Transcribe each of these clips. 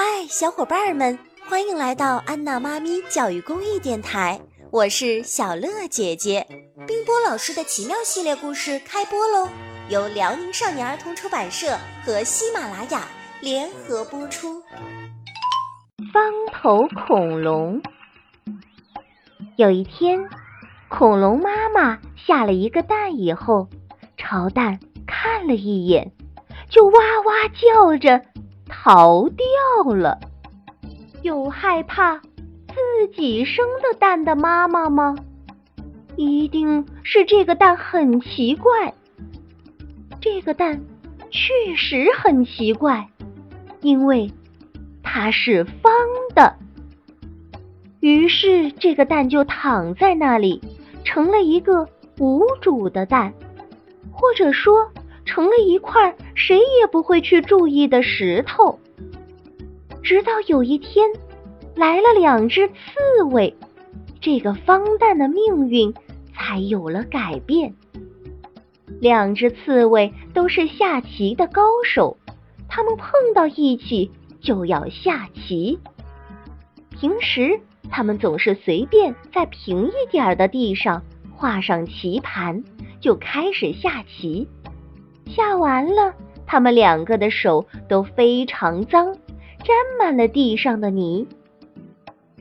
嗨，小伙伴们，欢迎来到安娜妈咪教育公益电台，我是小乐姐姐。冰波老师的奇妙系列故事开播喽，由辽宁少年儿童出版社和喜马拉雅联合播出。方头恐龙。有一天，恐龙妈妈下了一个蛋以后，朝蛋看了一眼，就哇哇叫着。逃掉了，有害怕自己生的蛋的妈妈吗？一定是这个蛋很奇怪。这个蛋确实很奇怪，因为它是方的。于是这个蛋就躺在那里，成了一个无主的蛋，或者说。成了一块谁也不会去注意的石头。直到有一天，来了两只刺猬，这个方蛋的命运才有了改变。两只刺猬都是下棋的高手，他们碰到一起就要下棋。平时他们总是随便在平一点的地上画上棋盘，就开始下棋。下完了，他们两个的手都非常脏，沾满了地上的泥。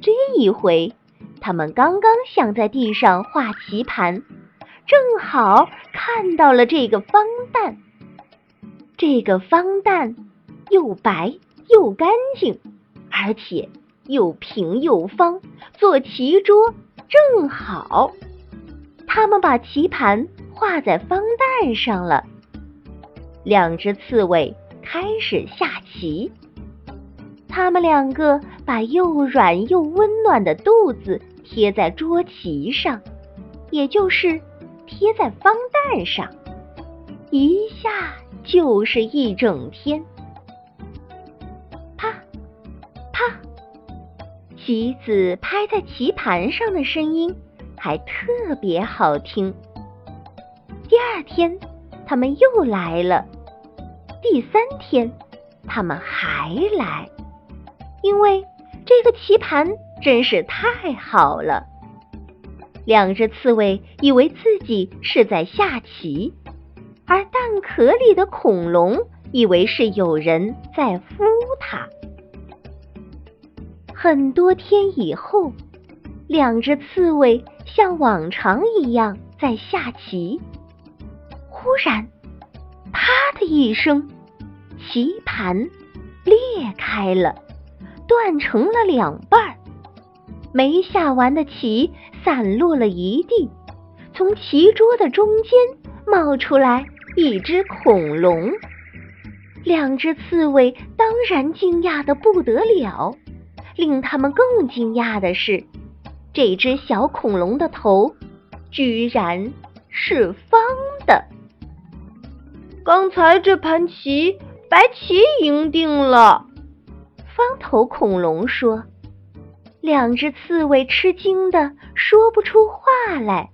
这一回，他们刚刚想在地上画棋盘，正好看到了这个方蛋。这个方蛋又白又干净，而且又平又方，做棋桌正好。他们把棋盘画在方蛋上了。两只刺猬开始下棋，他们两个把又软又温暖的肚子贴在桌旗上，也就是贴在方蛋上，一下就是一整天。啪啪，棋子拍在棋盘上的声音还特别好听。第二天，他们又来了。第三天，他们还来，因为这个棋盘真是太好了。两只刺猬以为自己是在下棋，而蛋壳里的恐龙以为是有人在孵它。很多天以后，两只刺猬像往常一样在下棋，忽然，啪的一声。棋盘裂开了，断成了两半儿。没下完的棋散落了一地，从棋桌的中间冒出来一只恐龙。两只刺猬当然惊讶的不得了。令他们更惊讶的是，这只小恐龙的头居然是方的。刚才这盘棋。白棋赢定了，方头恐龙说。两只刺猬吃惊的说不出话来，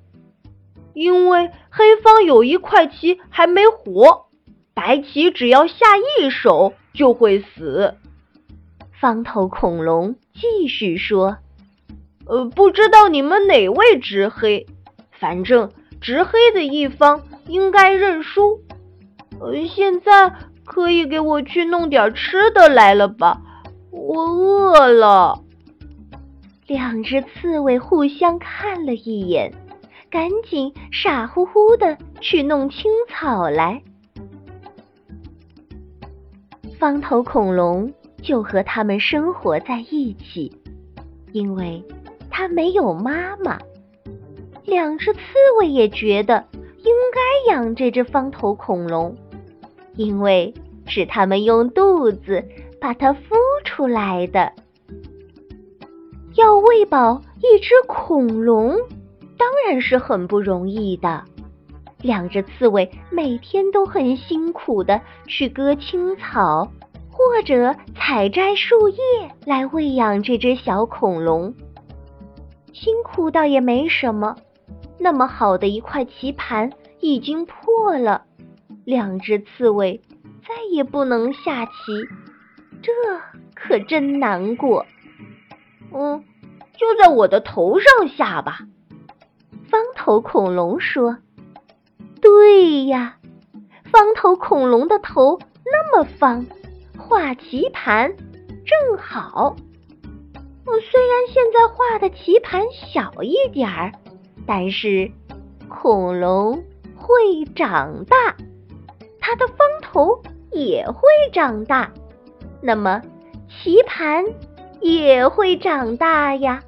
因为黑方有一块棋还没活，白棋只要下一手就会死。方头恐龙继续说：“呃，不知道你们哪位执黑，反正执黑的一方应该认输。呃，现在。”可以给我去弄点吃的来了吧，我饿了。两只刺猬互相看了一眼，赶紧傻乎乎的去弄青草来。方头恐龙就和他们生活在一起，因为它没有妈妈。两只刺猬也觉得应该养这只方头恐龙。因为是他们用肚子把它孵出来的，要喂饱一只恐龙，当然是很不容易的。两只刺猬每天都很辛苦的去割青草，或者采摘树叶来喂养这只小恐龙。辛苦倒也没什么，那么好的一块棋盘已经破了。两只刺猬再也不能下棋，这可真难过。嗯，就在我的头上下吧。方头恐龙说：“对呀，方头恐龙的头那么方，画棋盘正好。我虽然现在画的棋盘小一点儿，但是恐龙会长大，它的方头也会长大，那么棋盘。”也会长大呀！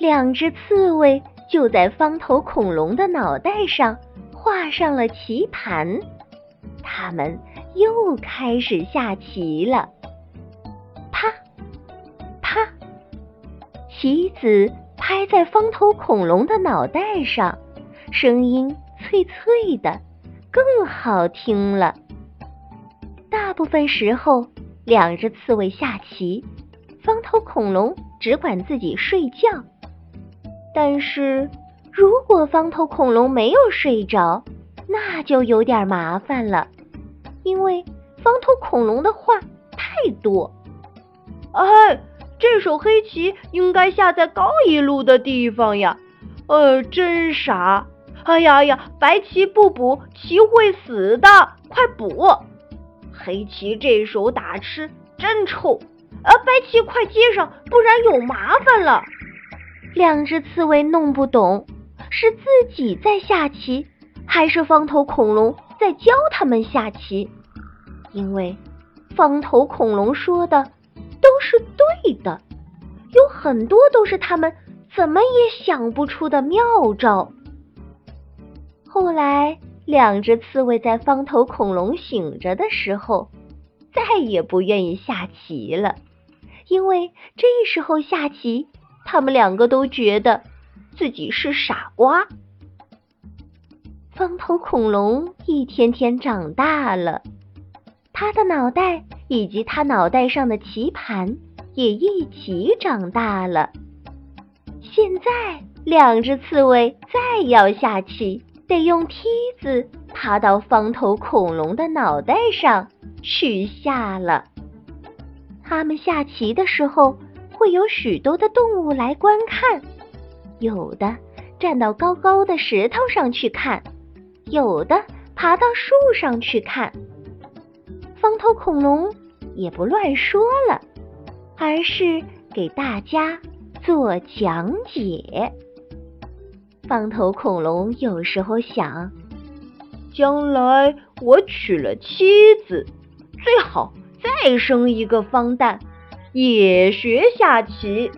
两只刺猬就在方头恐龙的脑袋上画上了棋盘，他们又开始下棋了。啪啪，棋子拍在方头恐龙的脑袋上，声音脆脆的，更好听了。大部分时候，两只刺猬下棋。方头恐龙只管自己睡觉，但是如果方头恐龙没有睡着，那就有点麻烦了，因为方头恐龙的话太多。哎，这手黑棋应该下在高一路的地方呀！呃，真傻！哎呀呀，白棋不补，棋会死的，快补！黑棋这手打吃真臭。呃，白棋快接上，不然有麻烦了。两只刺猬弄不懂，是自己在下棋，还是方头恐龙在教他们下棋？因为方头恐龙说的都是对的，有很多都是他们怎么也想不出的妙招。后来，两只刺猬在方头恐龙醒着的时候，再也不愿意下棋了。因为这时候下棋，他们两个都觉得自己是傻瓜。方头恐龙一天天长大了，他的脑袋以及他脑袋上的棋盘也一起长大了。现在，两只刺猬再要下棋，得用梯子爬到方头恐龙的脑袋上去下了。他们下棋的时候，会有许多的动物来观看，有的站到高高的石头上去看，有的爬到树上去看。方头恐龙也不乱说了，而是给大家做讲解。方头恐龙有时候想，将来我娶了妻子，最好。再生一个方蛋，也学下棋。